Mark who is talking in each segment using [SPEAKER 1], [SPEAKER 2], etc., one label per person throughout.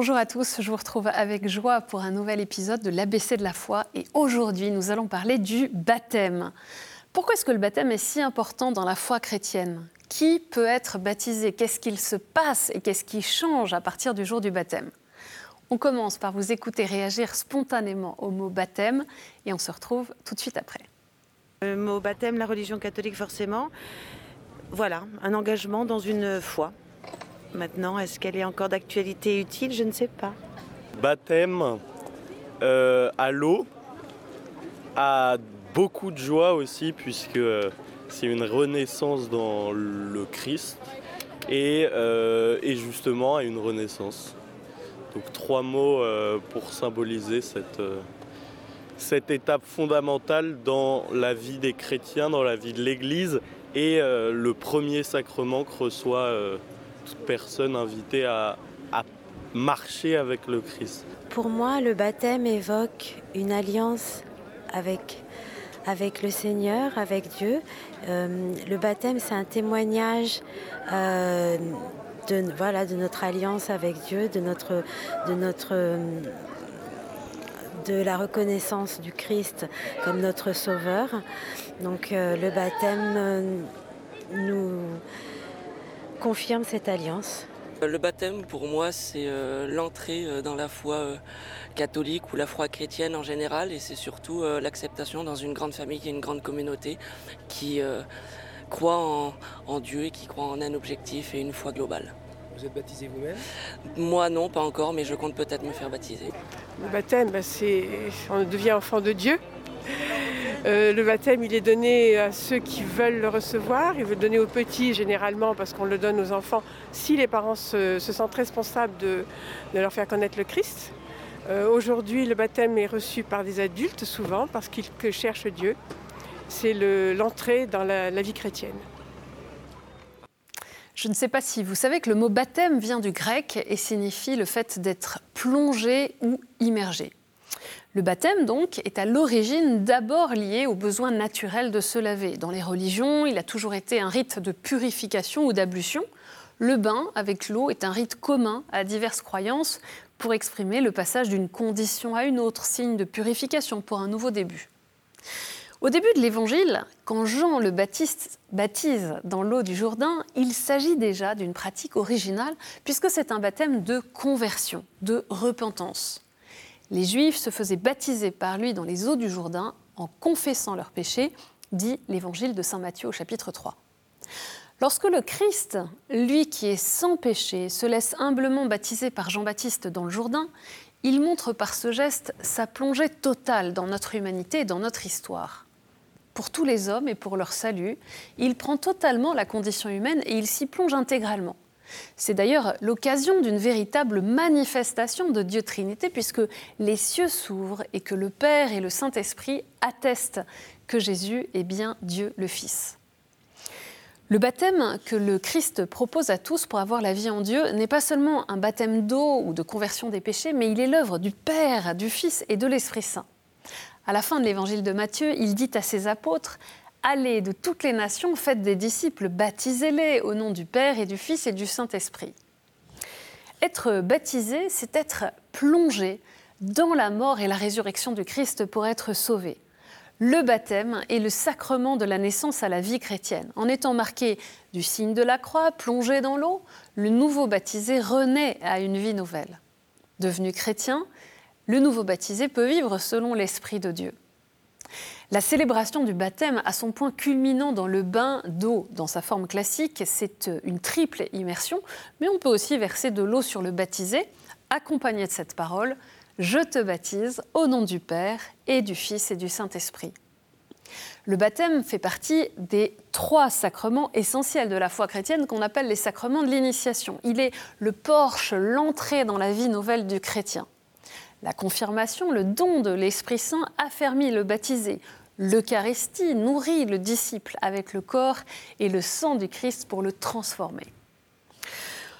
[SPEAKER 1] Bonjour à tous, je vous retrouve avec joie pour un nouvel épisode de l'ABC de la foi et aujourd'hui nous allons parler du baptême. Pourquoi est-ce que le baptême est si important dans la foi chrétienne? Qui peut être baptisé? Qu'est-ce qu'il se passe et qu'est-ce qui change à partir du jour du baptême? On commence par vous écouter réagir spontanément au mot baptême et on se retrouve tout de suite après.
[SPEAKER 2] Le mot baptême, la religion catholique forcément, voilà, un engagement dans une foi. Maintenant, est-ce qu'elle est encore d'actualité utile? Je ne sais pas.
[SPEAKER 3] Baptême euh, à l'eau, à beaucoup de joie aussi, puisque c'est une renaissance dans le Christ et, euh, et, justement à une renaissance. Donc trois mots euh, pour symboliser cette étape fondamentale dans la vie des chrétiens, dans la vie de l'Église et le premier sacrement que reçoit personne invitée à, marcher avec le Christ.
[SPEAKER 4] Pour moi, le baptême évoque une alliance avec, avec le Seigneur, avec Dieu. Euh, le baptême, c'est un témoignage euh, de, voilà, de notre alliance avec Dieu, de notre, de notre de la reconnaissance du Christ comme notre sauveur. Donc euh, le baptême nous confirme cette alliance
[SPEAKER 5] Le baptême, pour moi, c'est euh, l'entrée euh, dans la foi euh, catholique ou la foi chrétienne en général, et c'est surtout l'acceptation dans une grande famille, qui est une grande communauté, qui croit en, Dieu et qui croit en un objectif et une foi globale.
[SPEAKER 6] Vous êtes baptisé vous-même?
[SPEAKER 5] Moi non, pas encore, mais je compte peut-être me faire baptiser.
[SPEAKER 7] Le baptême, bah, c'est on devient enfant de Dieu. Euh, le baptême, il est donné à ceux qui veulent le recevoir. Il veut le donner aux petits généralement parce qu'on le donne aux enfants si les parents se, sentent responsables de, leur faire connaître le Christ. Euh, aujourd'hui, le baptême est reçu par des adultes souvent parce qu'ils cherchent Dieu. C'est l'entrée dans la, la vie chrétienne.
[SPEAKER 1] Je ne sais pas si vous savez que le mot baptême vient du grec et signifie le fait d'être plongé ou immergé. Le baptême, donc, est à l'origine d'abord lié au besoin naturel de se laver. Dans les religions, il a toujours été un rite de purification ou d'ablution. Le bain avec l'eau est un rite commun à diverses croyances pour exprimer le passage d'une condition à une autre, signe de purification pour un nouveau début. Au début de l'Évangile, quand Jean le Baptiste baptise dans l'eau du Jourdain, il s'agit déjà d'une pratique originale puisque c'est un baptême de conversion, de repentance les Juifs se faisaient baptiser par lui dans les eaux du Jourdain en confessant leurs péchés, dit l'évangile de Saint Matthieu au chapitre 3. Lorsque le Christ, lui qui est sans péché, se laisse humblement baptiser par Jean-Baptiste dans le Jourdain, il montre par ce geste sa plongée totale dans notre humanité et dans notre histoire. Pour tous les hommes et pour leur salut, il prend totalement la condition humaine et il s'y plonge intégralement. C'est d'ailleurs l'occasion d'une véritable manifestation de Dieu Trinité, puisque les cieux s'ouvrent et que le Père et le Saint-Esprit attestent que Jésus est bien Dieu le Fils. Le baptême que le Christ propose à tous pour avoir la vie en Dieu n'est pas seulement un baptême d'eau ou de conversion des péchés, mais il est l'œuvre du Père, du Fils et de l'Esprit Saint. À la fin de l'évangile de Matthieu, il dit à ses apôtres Allez de toutes les nations, faites des disciples, baptisez-les au nom du Père et du Fils et du Saint-Esprit. Être baptisé, c'est être plongé dans la mort et la résurrection du Christ pour être sauvé. Le baptême est le sacrement de la naissance à la vie chrétienne. En étant marqué du signe de la croix, plongé dans l'eau, le nouveau baptisé renaît à une vie nouvelle. Devenu chrétien, le nouveau baptisé peut vivre selon l'Esprit de Dieu. La célébration du baptême a son point culminant dans le bain d'eau. Dans sa forme classique, c'est une triple immersion, mais on peut aussi verser de l'eau sur le baptisé, accompagné de cette parole Je te baptise au nom du Père et du Fils et du Saint-Esprit. Le baptême fait partie des trois sacrements essentiels de la foi chrétienne qu'on appelle les sacrements de l'initiation. Il est le porche, l'entrée dans la vie nouvelle du chrétien. La confirmation, le don de l'Esprit Saint affermit le baptisé. L'Eucharistie nourrit le disciple avec le corps et le sang du Christ pour le transformer.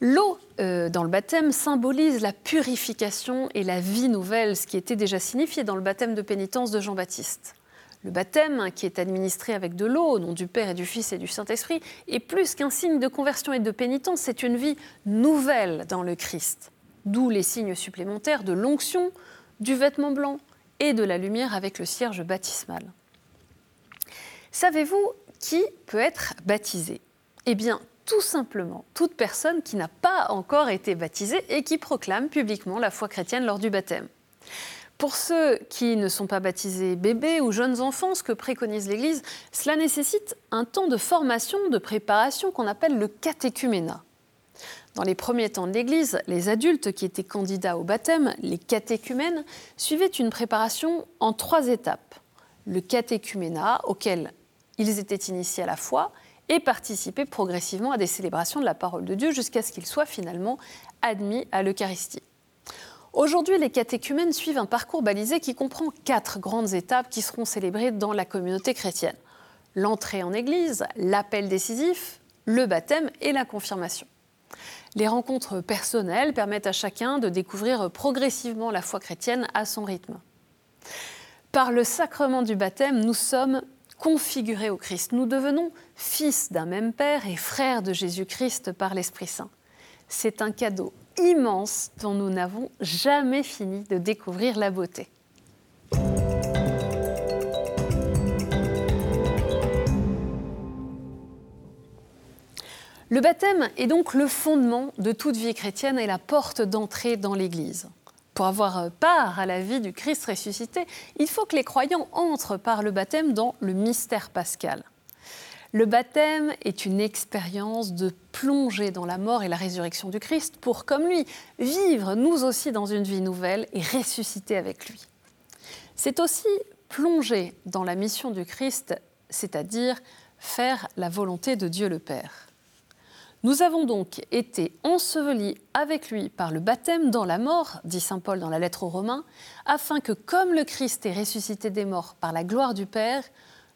[SPEAKER 1] L'eau euh, dans le baptême symbolise la purification et la vie nouvelle, ce qui était déjà signifié dans le baptême de pénitence de Jean-Baptiste. Le baptême, qui est administré avec de l'eau au nom du Père et du Fils et du Saint-Esprit, est plus qu'un signe de conversion et de pénitence, c'est une vie nouvelle dans le Christ. D'où les signes supplémentaires de l'onction, du vêtement blanc et de la lumière avec le cierge baptismal. Savez-vous qui peut être baptisé? Eh bien, tout simplement toute personne qui n'a pas encore été baptisée et qui proclame publiquement la foi chrétienne lors du baptême. Pour ceux qui ne sont pas baptisés bébés ou jeunes enfants, ce que préconise l'Église, cela nécessite un temps de formation, de préparation qu'on appelle le catéchuménat. Dans les premiers temps de l'Église, les adultes qui étaient candidats au baptême, les catéchumènes, suivaient une préparation en trois étapes. Le catéchuménat, auquel ils étaient initiés à la foi et participaient progressivement à des célébrations de la parole de Dieu jusqu'à ce qu'ils soient finalement admis à l'Eucharistie. Aujourd'hui, les catéchumènes suivent un parcours balisé qui comprend quatre grandes étapes qui seront célébrées dans la communauté chrétienne. L'entrée en Église, l'appel décisif, le baptême et la confirmation. Les rencontres personnelles permettent à chacun de découvrir progressivement la foi chrétienne à son rythme. Par le sacrement du baptême, nous sommes configurés au Christ. Nous devenons fils d'un même Père et frères de Jésus-Christ par l'Esprit Saint. C'est un cadeau immense dont nous n'avons jamais fini de découvrir la beauté. Le baptême est donc le fondement de toute vie chrétienne et la porte d'entrée dans l'Église. Pour avoir part à la vie du Christ ressuscité, il faut que les croyants entrent par le baptême dans le mystère pascal. Le baptême est une expérience de plonger dans la mort et la résurrection du Christ pour, comme lui, vivre nous aussi dans une vie nouvelle et ressusciter avec lui. C'est aussi plonger dans la mission du Christ, c'est-à-dire faire la volonté de Dieu le Père. Nous avons donc été ensevelis avec lui par le baptême dans la mort, dit Saint Paul dans la lettre aux Romains, afin que comme le Christ est ressuscité des morts par la gloire du Père,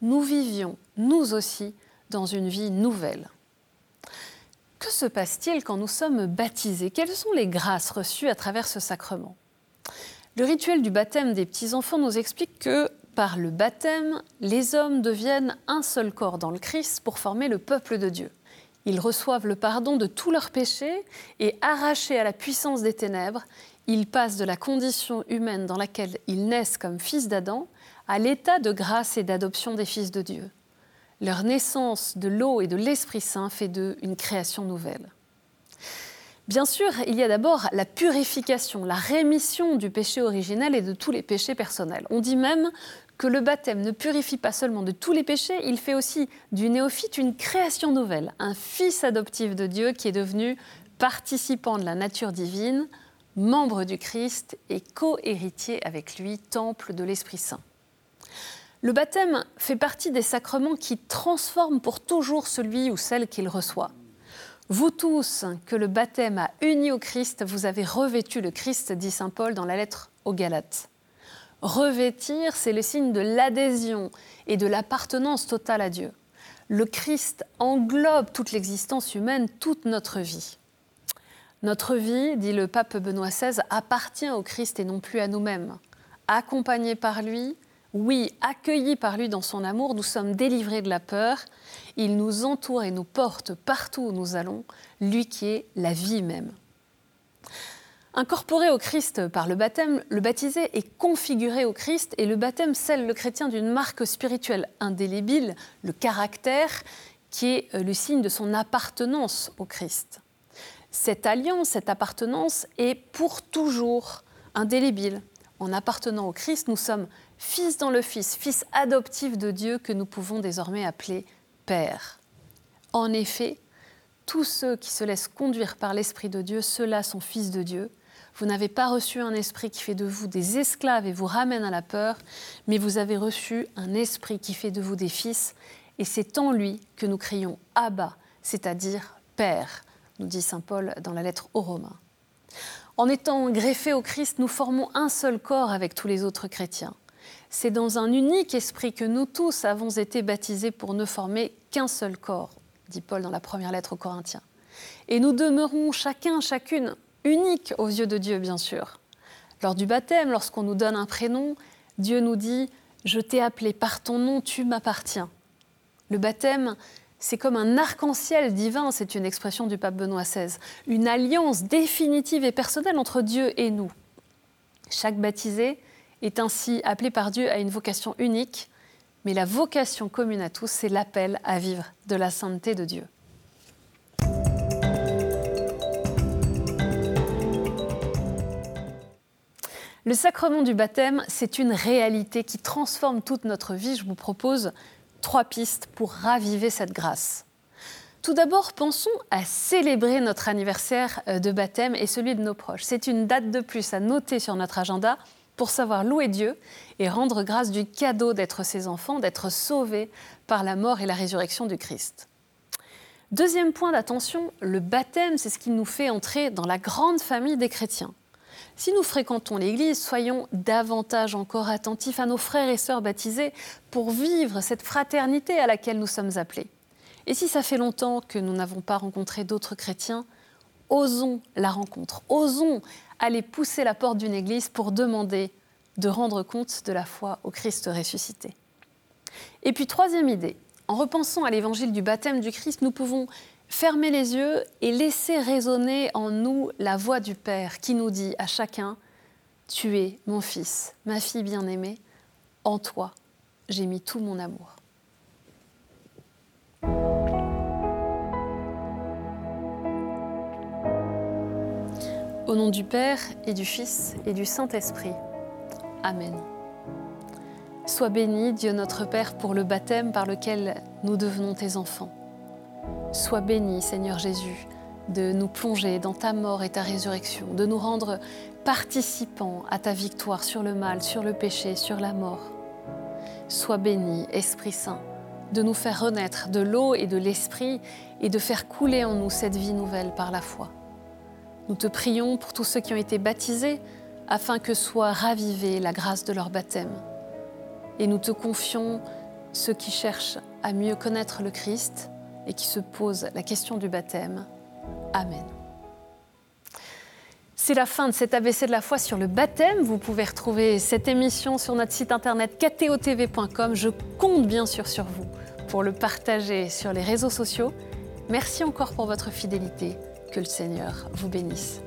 [SPEAKER 1] nous vivions, nous aussi, dans une vie nouvelle. Que se passe-t-il quand nous sommes baptisés? Quelles sont les grâces reçues à travers ce sacrement? Le rituel du baptême des petits-enfants nous explique que par le baptême, les hommes deviennent un seul corps dans le Christ pour former le peuple de Dieu. Ils reçoivent le pardon de tous leurs péchés et, arrachés à la puissance des ténèbres, ils passent de la condition humaine dans laquelle ils naissent comme fils d'Adam à l'état de grâce et d'adoption des fils de Dieu. Leur naissance de l'eau et de l'Esprit Saint fait d'eux une création nouvelle. Bien sûr, il y a d'abord la purification, la rémission du péché originel et de tous les péchés personnels. On dit même que le baptême ne purifie pas seulement de tous les péchés, il fait aussi du néophyte une création nouvelle, un fils adoptif de Dieu qui est devenu participant de la nature divine, membre du Christ et co-héritier avec lui, temple de l'Esprit Saint. Le baptême fait partie des sacrements qui transforment pour toujours celui ou celle qu'il reçoit. Vous tous, que le baptême a uni au Christ, vous avez revêtu le Christ, dit Saint Paul dans la lettre aux Galates. Revêtir, c'est le signe de l'adhésion et de l'appartenance totale à Dieu. Le Christ englobe toute l'existence humaine, toute notre vie. Notre vie, dit le pape Benoît XVI, appartient au Christ et non plus à nous-mêmes. Accompagnés par lui, oui, accueillis par lui dans son amour, nous sommes délivrés de la peur. Il nous entoure et nous porte partout où nous allons, lui qui est la vie même. Incorporé au Christ par le baptême, le baptisé est configuré au Christ et le baptême scelle le chrétien d'une marque spirituelle indélébile, le caractère, qui est euh, le signe de son appartenance au Christ. Cette alliance, cette appartenance est pour toujours indélébile. En appartenant au Christ, nous sommes fils dans le Fils, fils adoptif de Dieu que nous pouvons désormais appeler Père. En effet, tous ceux qui se laissent conduire par l'Esprit de Dieu, ceux-là sont fils de Dieu. Vous n'avez pas reçu un esprit qui fait de vous des esclaves et vous ramène à la peur, mais vous avez reçu un esprit qui fait de vous des fils, et c'est en lui que nous crions Abba, c'est-à-dire Père, nous dit Saint Paul dans la lettre aux Romains. En étant greffés au Christ, nous formons un seul corps avec tous les autres chrétiens. C'est dans un unique esprit que nous tous avons été baptisés pour ne former qu'un seul corps, dit Paul dans la première lettre aux Corinthiens. Et nous demeurons chacun, chacune, uniques aux yeux de Dieu, bien sûr. Lors du baptême, lorsqu'on nous donne un prénom, Dieu nous dit Je t'ai appelé par ton nom, tu m'appartiens. Le baptême, C'est comme un arc-en-ciel divin, c'est une expression du pape Benoît XVI, une alliance définitive et personnelle entre Dieu et nous. Chaque baptisé est ainsi appelé par Dieu à une vocation unique, mais la vocation commune à tous, c'est l'appel à vivre de la sainteté de Dieu. Le sacrement du baptême, c'est une réalité qui transforme toute notre vie. Je vous propose trois pistes pour raviver cette grâce. Tout d'abord, pensons à célébrer notre anniversaire euh, de baptême et celui de nos proches. C'est une date de plus à noter sur notre agenda pour savoir louer Dieu et rendre grâce du cadeau d'être ses enfants, d'être sauvés par la mort et la résurrection du Christ. Deuxième point d'attention, le baptême, c'est ce qui nous fait entrer dans la grande famille des chrétiens. Si nous fréquentons l'Église, soyons davantage encore attentifs à nos frères et sœurs baptisés pour vivre cette fraternité à laquelle nous sommes appelés. Et si ça fait longtemps que nous n'avons pas rencontré d'autres chrétiens, osons la rencontre, osons aller pousser la porte d'une Église pour demander de rendre compte de la foi au Christ ressuscité. Et puis troisième idée, en repensant à l'évangile du baptême du Christ, nous pouvons fermer les yeux et laisser résonner en nous la voix du Père qui nous dit à chacun, Tu es mon fils, ma fille bien-aimée, en toi j'ai mis tout mon amour. Au nom du Père et du Fils et du Saint-Esprit. Amen. Sois béni, Dieu notre Père, pour le baptême par lequel nous devenons tes enfants. Sois béni, Seigneur Jésus, de nous plonger dans ta mort et ta résurrection, de nous rendre participants à ta victoire sur le mal, sur le péché, sur la mort. Sois béni, Esprit Saint, de nous faire renaître de l'eau et de l'Esprit et de faire couler en nous cette vie nouvelle par la foi. Nous te prions pour tous ceux qui ont été baptisés, afin que soit ravivée la grâce de leur baptême. Et nous te confions ceux qui cherchent à mieux connaître le Christ, et qui se pose la question du baptême. Amen. C'est la fin de cet ABC de la foi sur le baptême. Vous pouvez retrouver cette émission sur notre site internet ktotv.com. Je compte bien sûr sur vous pour le partager sur les réseaux sociaux. Merci encore pour votre fidélité. Que le Seigneur vous bénisse.